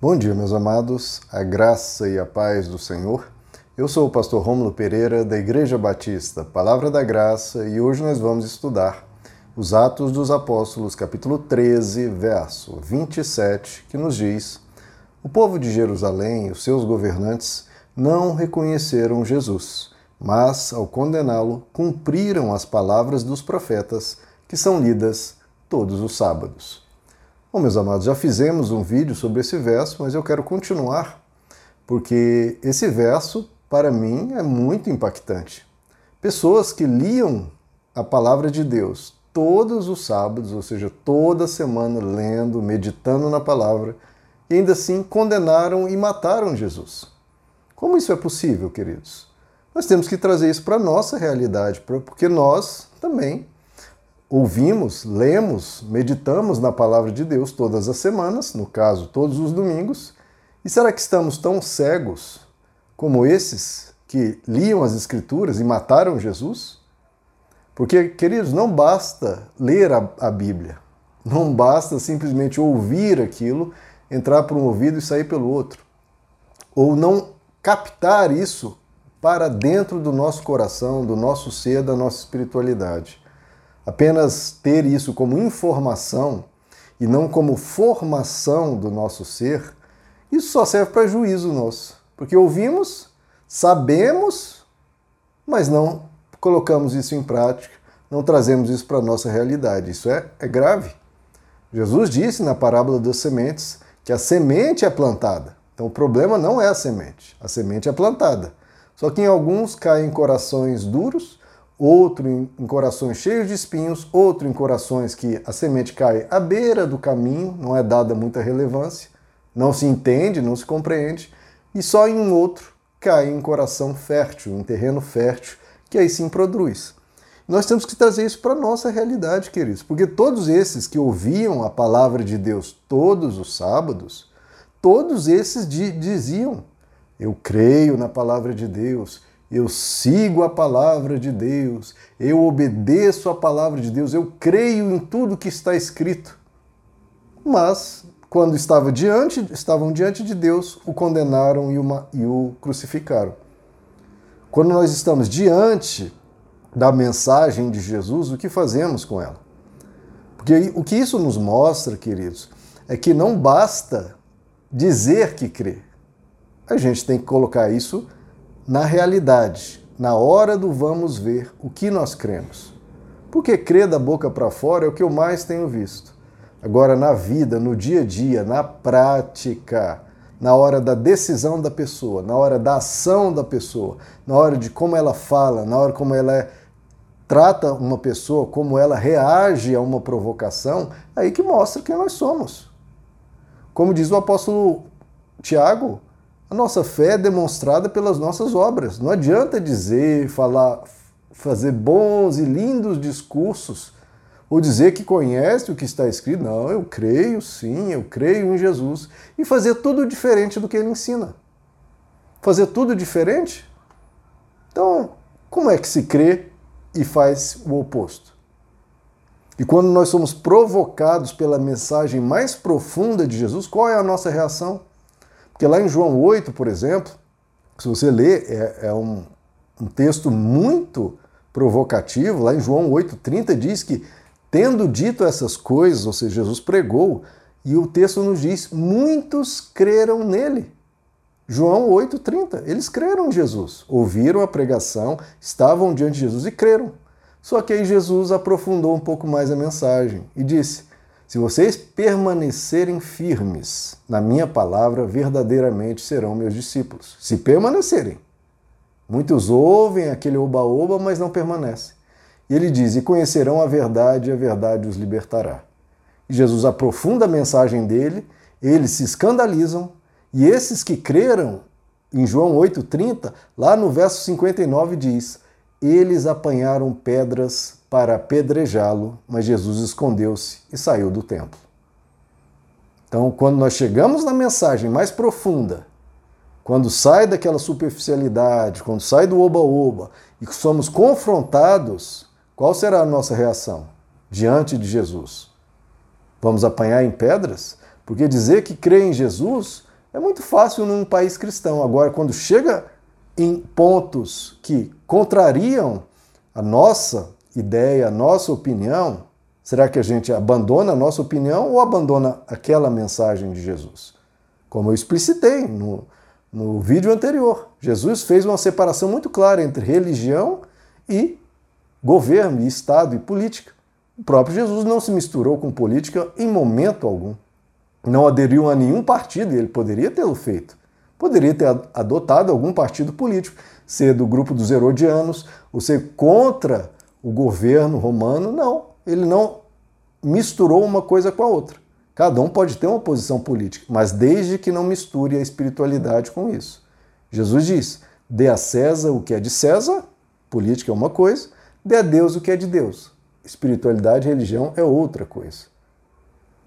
Bom dia, meus amados, a graça e a paz do Senhor. Eu sou o pastor Rômulo Pereira, da Igreja Batista Palavra da Graça, e hoje nós vamos estudar os Atos dos Apóstolos, capítulo 13, verso 27, que nos diz: O povo de Jerusalém e os seus governantes não reconheceram Jesus, mas, ao condená-lo, cumpriram as palavras dos profetas que são lidas todos os sábados. Bom, meus amados, já fizemos um vídeo sobre esse verso, mas eu quero continuar, porque esse verso, para mim, é muito impactante. Pessoas que liam a palavra de Deus todos os sábados, ou seja, toda semana lendo, meditando na palavra, e ainda assim condenaram e mataram Jesus. Como isso é possível, queridos? Nós temos que trazer isso para a nossa realidade, porque nós também ouvimos, lemos, meditamos na palavra de Deus todas as semanas, no caso, todos os domingos. E será que estamos tão cegos como esses que liam as Escrituras e mataram Jesus? Porque, queridos, não basta ler a, a Bíblia, não basta simplesmente ouvir aquilo, entrar por um ouvido e sair pelo outro, ou não captar isso para dentro do nosso coração, do nosso ser, da nossa espiritualidade. Apenas ter isso como informação e não como formação do nosso ser, isso só serve para juízo nosso. Porque ouvimos, sabemos, mas não colocamos isso em prática, não trazemos isso para a nossa realidade. Isso é, é grave. Jesus disse na parábola das sementes que a semente é plantada. Então o problema não é a semente, a semente é plantada. Só que em alguns caem em corações duros outro em, corações cheios de espinhos, outro em corações que a semente cai à beira do caminho, não é dada muita relevância, não se entende, não se compreende, e só em um outro cai em coração fértil, em terreno fértil, que aí sim produz. Nós temos que trazer isso para a nossa realidade, queridos, porque todos esses que ouviam a palavra de Deus todos os sábados, todos esses diziam: Eu creio na palavra de Deus, eu sigo a palavra de Deus, eu obedeço a palavra de Deus, eu creio em tudo que está escrito. Mas, quando estava diante, estavam diante de Deus, o condenaram e, uma, e o crucificaram. Quando nós estamos diante da mensagem de Jesus, o que fazemos com ela? Porque o que isso nos mostra, queridos, é que não basta dizer que crê. A gente tem que colocar isso na realidade, na hora do vamos ver o que nós cremos. Porque crer da boca para fora é o que eu mais tenho visto. Agora, na vida, no dia a dia, na prática, na hora da decisão da pessoa, na hora da ação da pessoa, na hora de como ela fala, na hora como ela é, trata uma pessoa, como ela reage a uma provocação, aí que mostra quem nós somos. Como diz o apóstolo Tiago, a nossa fé é demonstrada pelas nossas obras. Não adianta dizer, falar, fazer bons e lindos discursos ou dizer que conhece o que está escrito. Não, eu creio sim, eu creio em Jesus. E fazer tudo diferente do que ele ensina. Fazer tudo diferente? Então, como é que se crê e faz o oposto? E quando nós somos provocados pela mensagem mais profunda de Jesus, qual é a nossa reação? Porque lá em João 8, por exemplo, se você ler, é, é um, um texto muito provocativo. Lá em João 8,30 diz que, tendo dito essas coisas, ou seja, Jesus pregou, e o texto nos diz: muitos creram nele. João 8,30. Eles creram em Jesus, ouviram a pregação, estavam diante de Jesus e creram. Só que aí Jesus aprofundou um pouco mais a mensagem e disse: se vocês permanecerem firmes na minha palavra, verdadeiramente serão meus discípulos. Se permanecerem. Muitos ouvem aquele oba-oba, mas não permanecem. E ele diz: E conhecerão a verdade, e a verdade os libertará. E Jesus aprofunda a mensagem dele, eles se escandalizam, e esses que creram, em João 8,30, lá no verso 59 diz: Eles apanharam pedras para apedrejá-lo, mas Jesus escondeu-se e saiu do templo. Então, quando nós chegamos na mensagem mais profunda, quando sai daquela superficialidade, quando sai do oba-oba e somos confrontados, qual será a nossa reação diante de Jesus? Vamos apanhar em pedras? Porque dizer que crê em Jesus É muito fácil num país cristão. Agora, quando chega em pontos que contrariam a nossa ideia, nossa opinião, será que a gente abandona a nossa opinião ou abandona aquela mensagem de Jesus? Como eu explicitei no, no vídeo anterior, Jesus fez uma separação muito clara entre religião e governo, e Estado e política. O próprio Jesus não se misturou com política em momento algum. Não aderiu a nenhum partido, e ele poderia tê-lo feito. Poderia ter adotado algum partido político, ser do grupo dos Herodianos, ou ser contra o governo romano. Não, ele não misturou uma coisa com a outra. Cada um pode ter uma posição política, mas desde que não misture a espiritualidade com isso. Jesus diz: dê a César o que é de César, política é uma coisa, dê a Deus o que é de Deus. Espiritualidade e religião é outra coisa.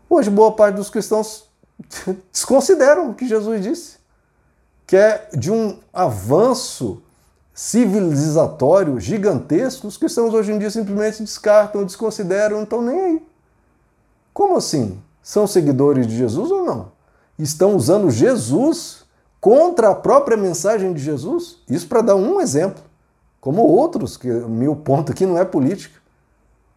Hoje, boa parte dos cristãos desconsideram o que Jesus disse, que é de um avanço civilizatório gigantesco. Os cristãos hoje em dia simplesmente descartam, desconsideram, não estão nem aí. Como assim? São seguidores de Jesus ou não? Estão usando Jesus contra a própria mensagem de Jesus? Isso para dar um exemplo como outros, que o meu ponto aqui não é política.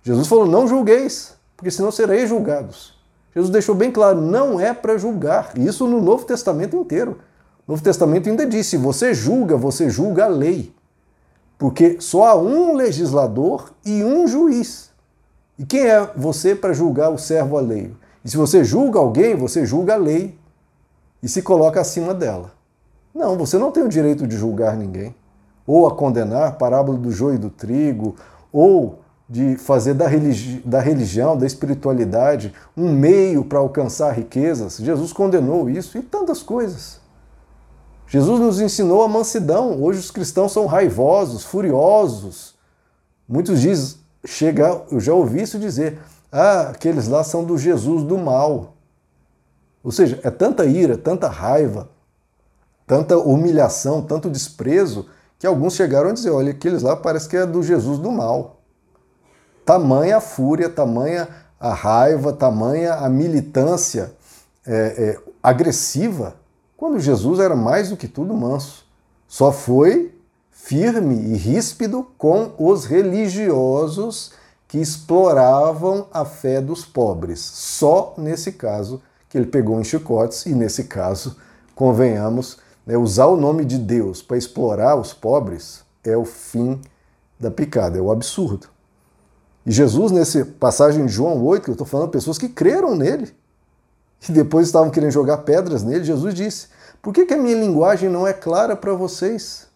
Jesus falou: não julgueis, porque senão sereis julgados. Jesus deixou bem claro: não é para julgar. Isso no Novo Testamento inteiro. O Novo Testamento ainda diz: se você julga, você julga a lei. Porque só há um legislador e um juiz. E quem é você para julgar o servo alheio? E se você julga alguém, você julga a lei e se coloca acima dela. Não, você não tem o direito de julgar ninguém ou a condenar, parábola do joio e do trigo, ou de fazer da, religi da religião, da espiritualidade, um meio para alcançar riquezas. Jesus condenou isso e tantas coisas. Jesus nos ensinou a mansidão. Hoje os cristãos são raivosos, furiosos. Muitos dizem, chega, eu já ouvi isso dizer, ah, aqueles lá são do Jesus do mal. Ou seja, é tanta ira, tanta raiva, tanta humilhação, tanto desprezo, que alguns chegaram a dizer: olha, aqueles lá parece que é do Jesus do mal. Tamanha a fúria, tamanha a raiva, tamanha a militância é, é, agressiva, quando Jesus era mais do que tudo manso. Só foi firme e ríspido com os religiosos que exploravam a fé dos pobres. Só nesse caso que ele pegou em chicotes, e nesse caso, convenhamos, né, usar o nome de Deus para explorar os pobres é o fim da picada, é o absurdo. E Jesus, nessa passagem de João 8, que eu estou falando, pessoas que creram nele e depois estavam querendo jogar pedras nele, Jesus disse: Por que, que a minha linguagem não é clara para vocês?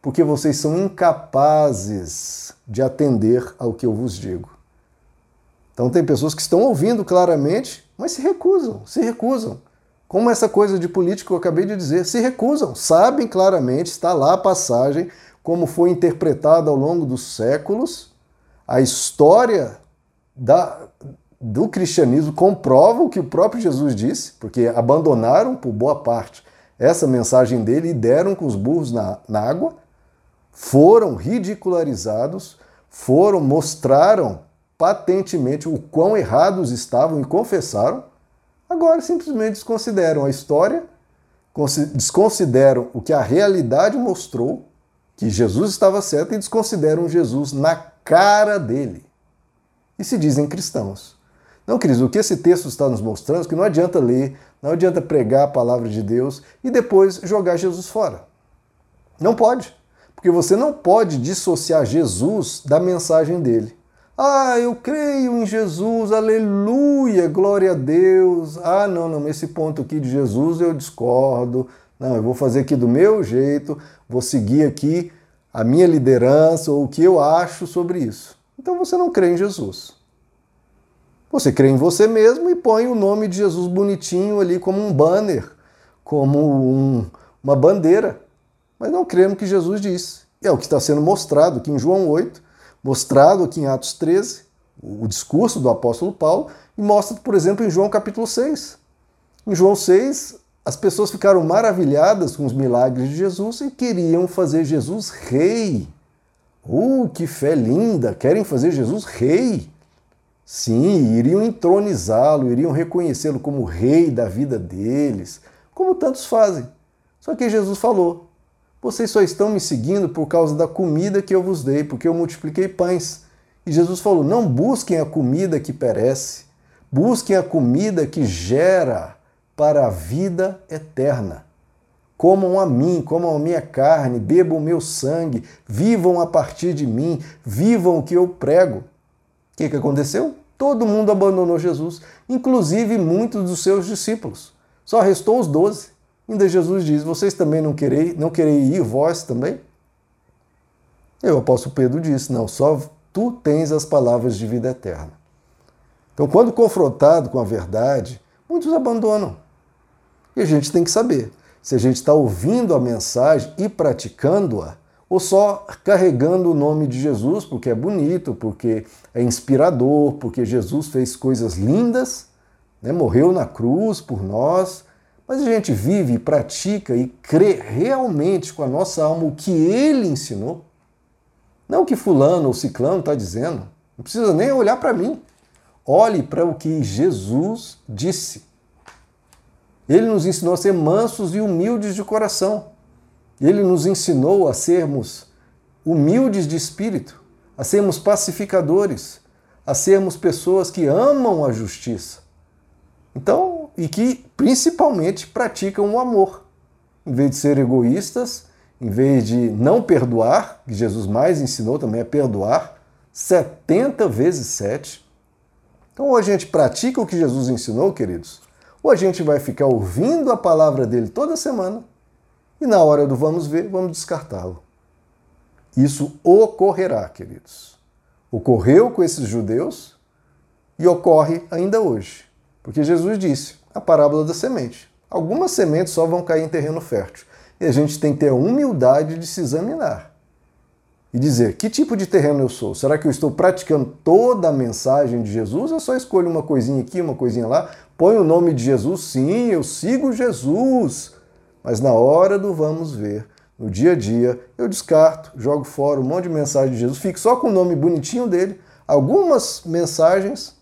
Porque vocês são incapazes de atender ao que eu vos digo. Então, tem pessoas que estão ouvindo claramente, mas se recusam, se recusam como essa coisa de política que eu acabei de dizer, se recusam, sabem claramente, está lá a passagem, como foi interpretada ao longo dos séculos, a história da, do cristianismo comprova o que o próprio Jesus disse, porque abandonaram por boa parte essa mensagem dele e deram com os burros na, na água, foram ridicularizados, foram, mostraram patentemente o quão errados estavam e confessaram, Agora simplesmente desconsideram a história, desconsideram o que a realidade mostrou, que Jesus estava certo, e desconsideram Jesus na cara dele. E se dizem cristãos. Não, queridos, o que esse texto está nos mostrando é que não adianta ler, não adianta pregar a palavra de Deus e depois jogar Jesus fora. Não pode. Porque você não pode dissociar Jesus da mensagem dele. Ah, eu creio em Jesus, aleluia, glória a Deus. Ah, não, não, esse ponto aqui de Jesus eu discordo. Não, eu vou fazer aqui do meu jeito, vou seguir aqui a minha liderança ou o que eu acho sobre isso. Então você não crê em Jesus. Você crê em você mesmo e põe o nome de Jesus bonitinho ali como um banner, como um, uma bandeira. Mas não cremos que Jesus disse. É o que está sendo mostrado aqui em João 8 mostrado aqui em Atos 13, o discurso do apóstolo Paulo, e mostra, por exemplo, em João capítulo 6. Em João 6, as pessoas ficaram maravilhadas com os milagres de Jesus e queriam fazer Jesus rei. Uh, que fé linda! Querem fazer Jesus rei. Sim, iriam entronizá-lo, iriam reconhecê-lo como rei da vida deles, como tantos fazem. Só que Jesus falou: vocês só estão me seguindo por causa da comida que eu vos dei, porque eu multipliquei pães. E Jesus falou: não busquem a comida que perece, busquem a comida que gera para a vida eterna. Comam a mim, comam a minha carne, bebam o meu sangue, vivam a partir de mim, vivam o que eu prego. O que, que aconteceu? Todo mundo abandonou Jesus, inclusive muitos dos seus discípulos. Só restou os doze. Ainda Jesus diz: Vocês também não querem, não querem ir, vós também? E o apóstolo Pedro disse: Não, só tu tens as palavras de vida eterna. Então, quando confrontado com a verdade, muitos abandonam. E a gente tem que saber se a gente está ouvindo a mensagem e praticando-a, ou só carregando o nome de Jesus porque é bonito, porque é inspirador, porque Jesus fez coisas lindas, né? morreu na cruz por nós, mas a gente vive, pratica e crê realmente com a nossa alma o que ele ensinou. Não o que fulano ou ciclano está dizendo. Não precisa nem olhar para mim. Olhe para o que Jesus disse. Ele nos ensinou a ser mansos e humildes de coração. Ele nos ensinou a sermos humildes de espírito, a sermos pacificadores, a sermos pessoas que amam a justiça. Então, e que principalmente praticam o amor. Em vez de ser egoístas, em vez de não perdoar, que Jesus mais ensinou também a perdoar, 70 vezes 7. Então, ou a gente pratica o que Jesus ensinou, queridos, ou a gente vai ficar ouvindo a palavra dele toda semana e na hora do vamos ver, vamos descartá-lo. Isso ocorrerá, queridos. Ocorreu com esses judeus e ocorre ainda hoje. Porque Jesus disse a parábola da semente. Algumas sementes só vão cair em terreno fértil. E a gente tem que ter a humildade de se examinar e dizer: que tipo de terreno eu sou? Será que eu estou praticando toda a mensagem de Jesus? Eu só escolho uma coisinha aqui, uma coisinha lá, ponho o nome de Jesus? Sim, eu sigo Jesus. Mas na hora do vamos ver, no dia a dia, eu descarto, jogo fora um monte de mensagem de Jesus, fico só com o nome bonitinho dele, algumas mensagens,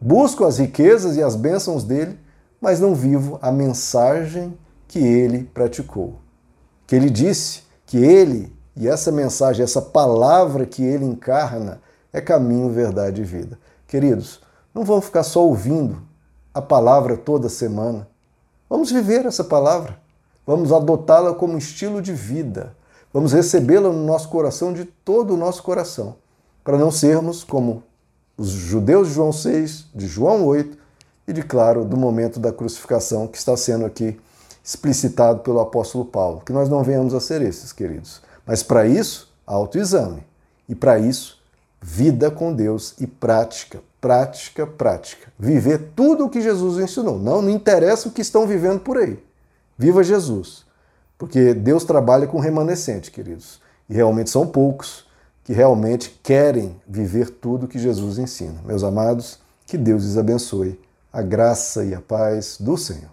busco as riquezas e as bênçãos dele, mas não vivo a mensagem que ele praticou. Que ele disse que ele e essa mensagem, essa palavra que ele encarna é caminho, verdade e vida. Queridos, não vamos ficar só ouvindo a palavra toda semana. Vamos viver essa palavra. Vamos adotá-la como estilo de vida. Vamos recebê-la no nosso coração de todo o nosso coração, para não sermos como os judeus de João 6, de João 8 e de claro do momento da crucificação que está sendo aqui explicitado pelo apóstolo Paulo, que nós não venhamos a ser esses, queridos. Mas para isso, autoexame. E para isso, vida com Deus e prática, prática, prática. Viver tudo o que Jesus ensinou. Não, não interessa o que estão vivendo por aí. Viva Jesus. Porque Deus trabalha com remanescente, queridos. E realmente são poucos que realmente querem viver tudo que Jesus ensina. Meus amados, que Deus os abençoe. A graça e a paz do Senhor.